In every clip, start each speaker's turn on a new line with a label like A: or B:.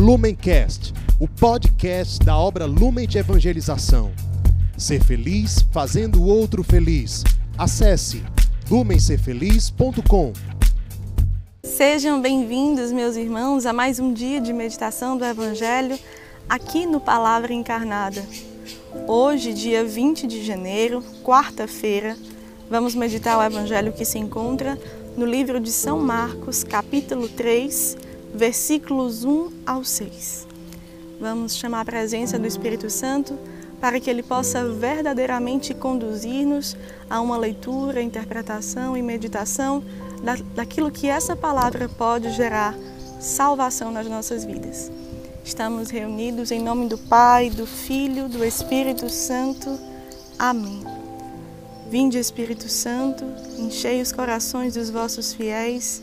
A: Lumencast, o podcast da obra Lumen de Evangelização. Ser feliz fazendo o outro feliz. Acesse lumencerfeliz.com.
B: Sejam bem-vindos, meus irmãos, a mais um dia de meditação do Evangelho aqui no Palavra Encarnada. Hoje, dia 20 de janeiro, quarta-feira, vamos meditar o Evangelho que se encontra no livro de São Marcos, capítulo 3, versículos 1 ao 6. Vamos chamar a presença do Espírito Santo para que ele possa verdadeiramente conduzir-nos a uma leitura, interpretação e meditação daquilo que essa palavra pode gerar salvação nas nossas vidas. Estamos reunidos em nome do Pai, do Filho, do Espírito Santo. Amém. Vinde, Espírito Santo, enchei os corações dos vossos fiéis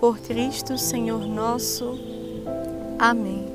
B: Por Cristo, Senhor nosso. Amém.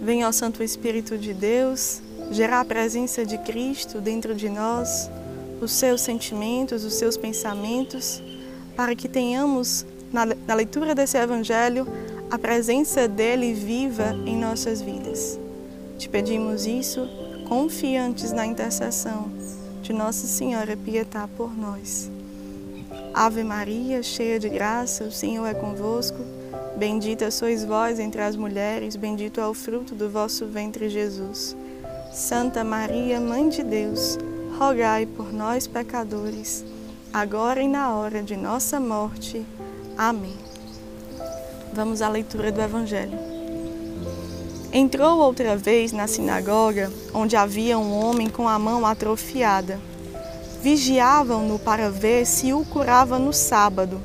B: Venha ao Santo Espírito de Deus gerar a presença de Cristo dentro de nós, os seus sentimentos, os seus pensamentos, para que tenhamos, na, leitura desse Evangelho, a presença dele viva em nossas vidas. Te pedimos isso confiantes na intercessão de Nossa Senhora pietar por nós. Ave Maria, cheia de graça, o Senhor é convosco. Bendita sois vós entre as mulheres, bendito é o fruto do vosso ventre, Jesus. Santa Maria, Mãe de Deus, rogai por nós, pecadores, agora e na hora de nossa morte. Amém. Vamos à leitura do Evangelho. Entrou outra vez na sinagoga, onde havia um homem com a mão atrofiada. Vigiavam-no para ver se o curava no sábado,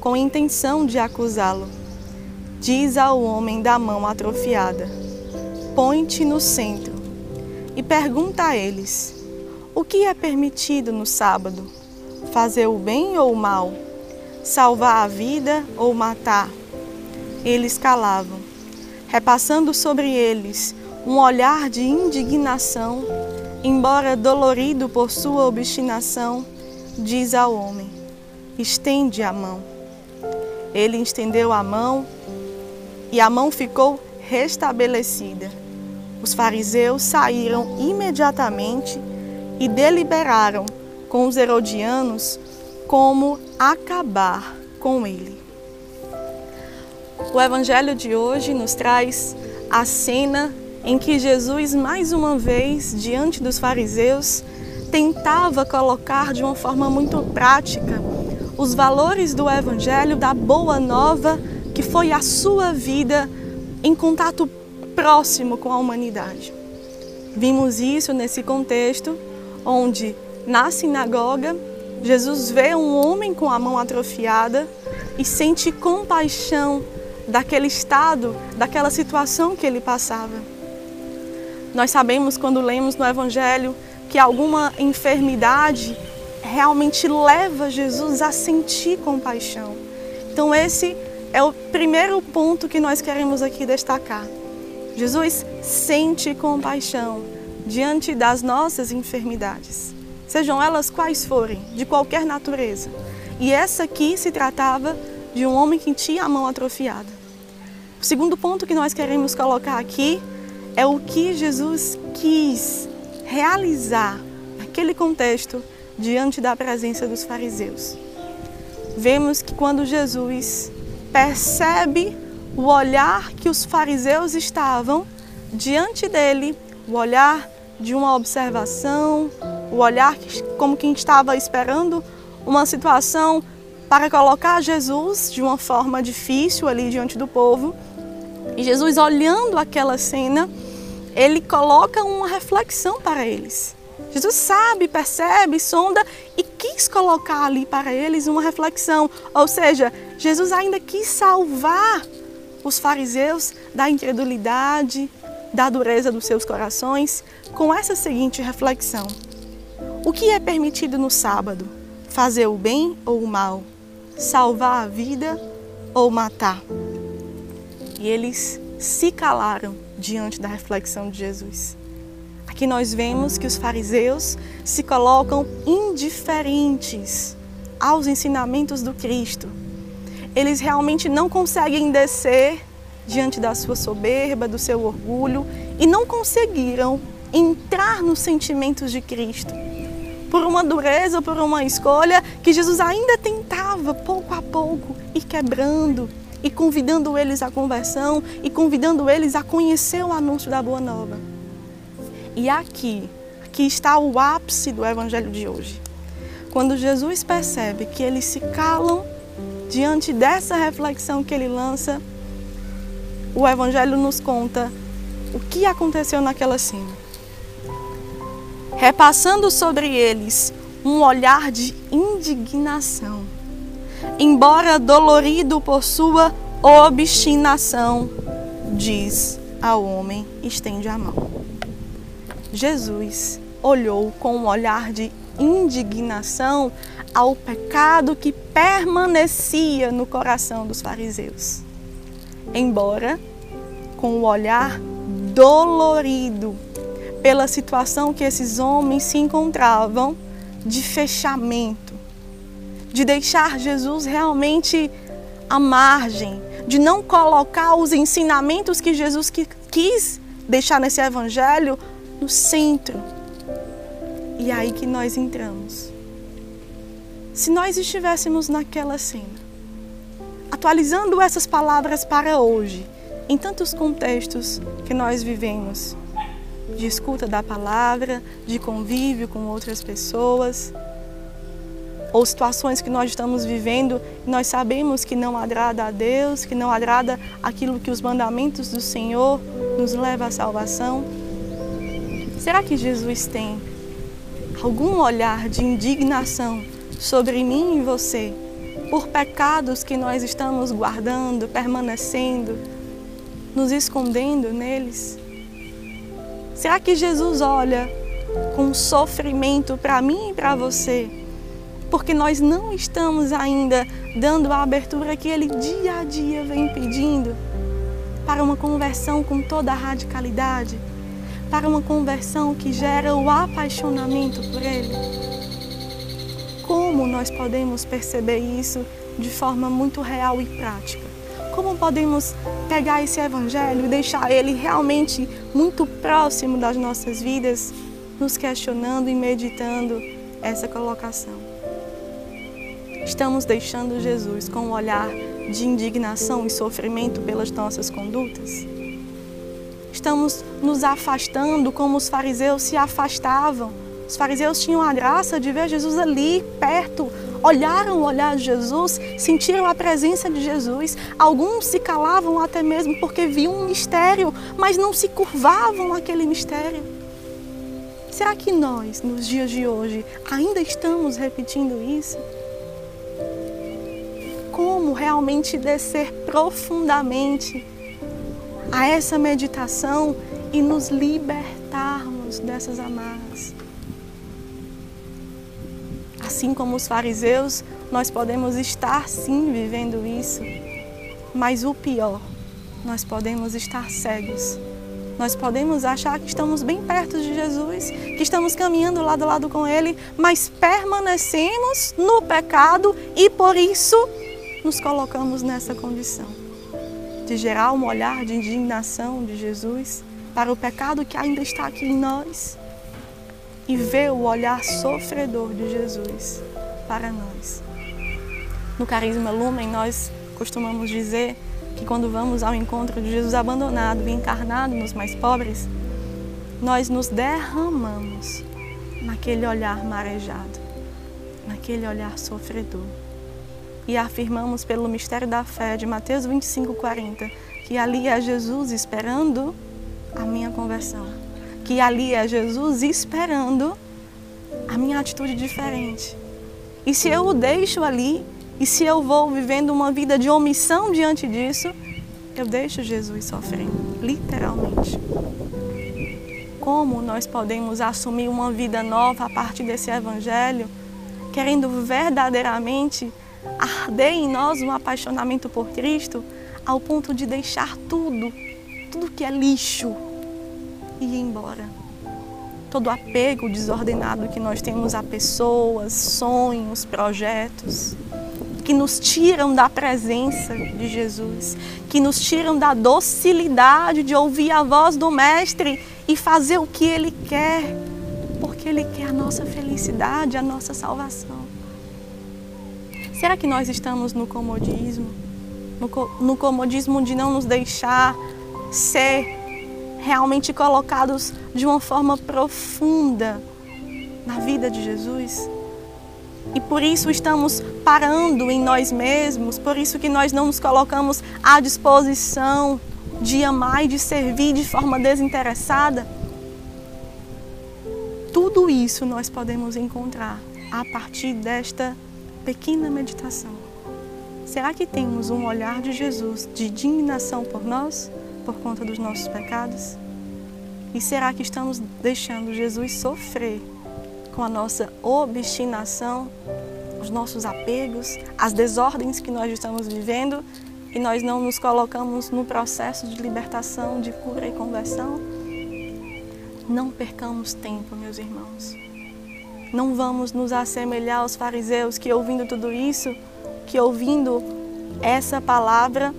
B: com intenção de acusá-lo. Diz ao homem da mão atrofiada: Põe-te no centro e pergunta a eles: O que é permitido no sábado? Fazer o bem ou o mal? Salvar a vida ou matar? Eles calavam repassando sobre eles um olhar de indignação, embora dolorido por sua obstinação, diz ao homem: Estende a mão. Ele estendeu a mão e a mão ficou restabelecida. Os fariseus saíram imediatamente e deliberaram com os herodianos como acabar com ele. O evangelho de hoje nos traz a cena em que Jesus, mais uma vez, diante dos fariseus, tentava colocar de uma forma muito prática os valores do evangelho, da boa nova que foi a sua vida em contato próximo com a humanidade. Vimos isso nesse contexto onde na sinagoga Jesus vê um homem com a mão atrofiada e sente compaixão daquele estado, daquela situação que ele passava. Nós sabemos quando lemos no Evangelho que alguma enfermidade realmente leva Jesus a sentir compaixão. Então, esse é o primeiro ponto que nós queremos aqui destacar. Jesus sente compaixão diante das nossas enfermidades, sejam elas quais forem, de qualquer natureza. E essa aqui se tratava de um homem que tinha a mão atrofiada. O segundo ponto que nós queremos colocar aqui é o que Jesus quis realizar naquele contexto diante da presença dos fariseus. Vemos que quando Jesus percebe o olhar que os fariseus estavam diante dele, o olhar de uma observação, o olhar como quem estava esperando uma situação para colocar Jesus de uma forma difícil ali diante do povo, e Jesus, olhando aquela cena, ele coloca uma reflexão para eles. Jesus sabe, percebe, sonda e quis colocar ali para eles uma reflexão. Ou seja, Jesus ainda quis salvar os fariseus da incredulidade, da dureza dos seus corações com essa seguinte reflexão: O que é permitido no sábado? Fazer o bem ou o mal? Salvar a vida ou matar? E eles se calaram diante da reflexão de Jesus. Aqui nós vemos que os fariseus se colocam indiferentes aos ensinamentos do Cristo. Eles realmente não conseguem descer diante da sua soberba, do seu orgulho e não conseguiram entrar nos sentimentos de Cristo. Por uma dureza, por uma escolha que Jesus ainda tentava pouco a pouco ir quebrando e convidando eles à conversão e convidando eles a conhecer o anúncio da boa nova. E aqui, aqui está o ápice do evangelho de hoje. Quando Jesus percebe que eles se calam diante dessa reflexão que ele lança, o Evangelho nos conta o que aconteceu naquela cena. Repassando sobre eles um olhar de indignação, embora dolorido por sua obstinação, diz ao homem: estende a mão. Jesus olhou com um olhar de indignação ao pecado que permanecia no coração dos fariseus embora com o olhar dolorido pela situação que esses homens se encontravam de fechamento, de deixar Jesus realmente à margem, de não colocar os ensinamentos que Jesus quis deixar nesse evangelho no centro. E é aí que nós entramos. Se nós estivéssemos naquela cena, atualizando essas palavras para hoje, em tantos contextos que nós vivemos de escuta da palavra, de convívio com outras pessoas, ou situações que nós estamos vivendo nós sabemos que não agrada a Deus, que não agrada aquilo que os mandamentos do Senhor nos leva à salvação. Será que Jesus tem algum olhar de indignação sobre mim e você? por pecados que nós estamos guardando, permanecendo, nos escondendo neles? Será que Jesus olha com sofrimento para mim e para você? Porque nós não estamos ainda dando a abertura que Ele dia a dia vem pedindo para uma conversão com toda a radicalidade, para uma conversão que gera o apaixonamento por Ele. Como nós podemos perceber isso de forma muito real e prática? Como podemos pegar esse evangelho e deixar ele realmente muito próximo das nossas vidas, nos questionando e meditando essa colocação? Estamos deixando Jesus com um olhar de indignação e sofrimento pelas nossas condutas? Estamos nos afastando como os fariseus se afastavam os fariseus tinham a graça de ver Jesus ali, perto, olharam o olhar de Jesus, sentiram a presença de Jesus. Alguns se calavam até mesmo porque viam um mistério, mas não se curvavam àquele mistério. Será que nós, nos dias de hoje, ainda estamos repetindo isso? Como realmente descer profundamente a essa meditação e nos libertarmos dessas amarras? Assim como os fariseus, nós podemos estar sim vivendo isso, mas o pior, nós podemos estar cegos. Nós podemos achar que estamos bem perto de Jesus, que estamos caminhando lado a lado com Ele, mas permanecemos no pecado e por isso nos colocamos nessa condição de gerar um olhar de indignação de Jesus para o pecado que ainda está aqui em nós e ver o olhar sofredor de Jesus para nós. No Carisma Lumen, nós costumamos dizer que quando vamos ao encontro de Jesus abandonado e encarnado nos mais pobres, nós nos derramamos naquele olhar marejado, naquele olhar sofredor. E afirmamos pelo mistério da fé de Mateus 25, 40, que ali é Jesus esperando a minha conversão que ali é Jesus esperando a minha atitude diferente. E se eu o deixo ali, e se eu vou vivendo uma vida de omissão diante disso, eu deixo Jesus sofrendo, literalmente. Como nós podemos assumir uma vida nova a partir desse evangelho, querendo verdadeiramente arder em nós um apaixonamento por Cristo, ao ponto de deixar tudo, tudo que é lixo, e ir embora. Todo apego desordenado que nós temos a pessoas, sonhos, projetos, que nos tiram da presença de Jesus, que nos tiram da docilidade de ouvir a voz do Mestre e fazer o que Ele quer, porque Ele quer a nossa felicidade, a nossa salvação. Será que nós estamos no comodismo? No, no comodismo de não nos deixar ser realmente colocados de uma forma profunda na vida de Jesus? E por isso estamos parando em nós mesmos, por isso que nós não nos colocamos à disposição de amar e de servir de forma desinteressada. Tudo isso nós podemos encontrar a partir desta pequena meditação. Será que temos um olhar de Jesus de indignação por nós, por conta dos nossos pecados? E será que estamos deixando Jesus sofrer com a nossa obstinação, os nossos apegos, as desordens que nós estamos vivendo e nós não nos colocamos no processo de libertação, de cura e conversão? Não percamos tempo, meus irmãos. Não vamos nos assemelhar aos fariseus que, ouvindo tudo isso, que ouvindo essa palavra,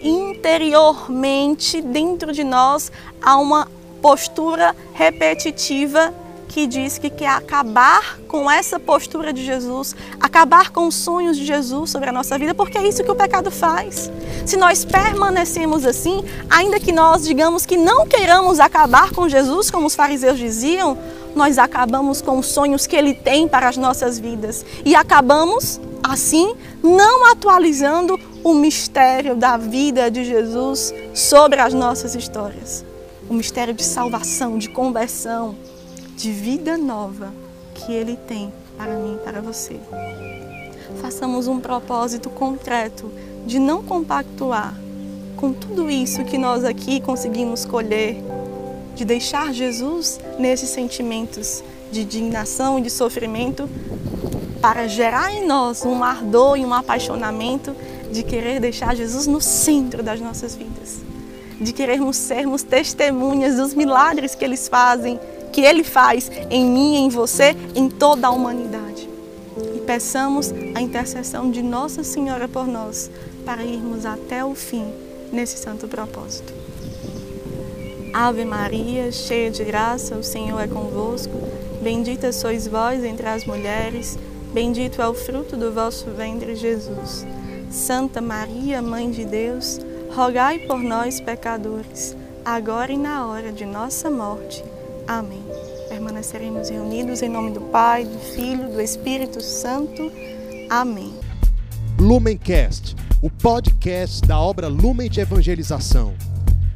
B: interiormente, dentro de nós, há uma postura repetitiva que diz que quer acabar com essa postura de Jesus, acabar com os sonhos de Jesus sobre a nossa vida, porque é isso que o pecado faz. Se nós permanecemos assim, ainda que nós digamos que não queiramos acabar com Jesus, como os fariseus diziam, nós acabamos com os sonhos que ele tem para as nossas vidas e acabamos assim não atualizando o mistério da vida de Jesus sobre as nossas histórias. O mistério de salvação, de conversão, de vida nova que Ele tem para mim e para você. Façamos um propósito concreto de não compactuar com tudo isso que nós aqui conseguimos colher, de deixar Jesus nesses sentimentos de indignação e de sofrimento, para gerar em nós um ardor e um apaixonamento de querer deixar Jesus no centro das nossas vidas, de querermos sermos testemunhas dos milagres que eles fazem que Ele faz em mim, em você, em toda a humanidade. E peçamos a intercessão de Nossa Senhora por nós, para irmos até o fim nesse santo propósito. Ave Maria, cheia de graça, o Senhor é convosco. Bendita sois vós entre as mulheres, bendito é o fruto do vosso ventre, Jesus. Santa Maria, Mãe de Deus, rogai por nós, pecadores, agora e na hora de nossa morte. Amém. Permaneceremos reunidos em nome do Pai, do Filho, do Espírito Santo. Amém.
A: Lumencast, o podcast da obra Lumen de Evangelização.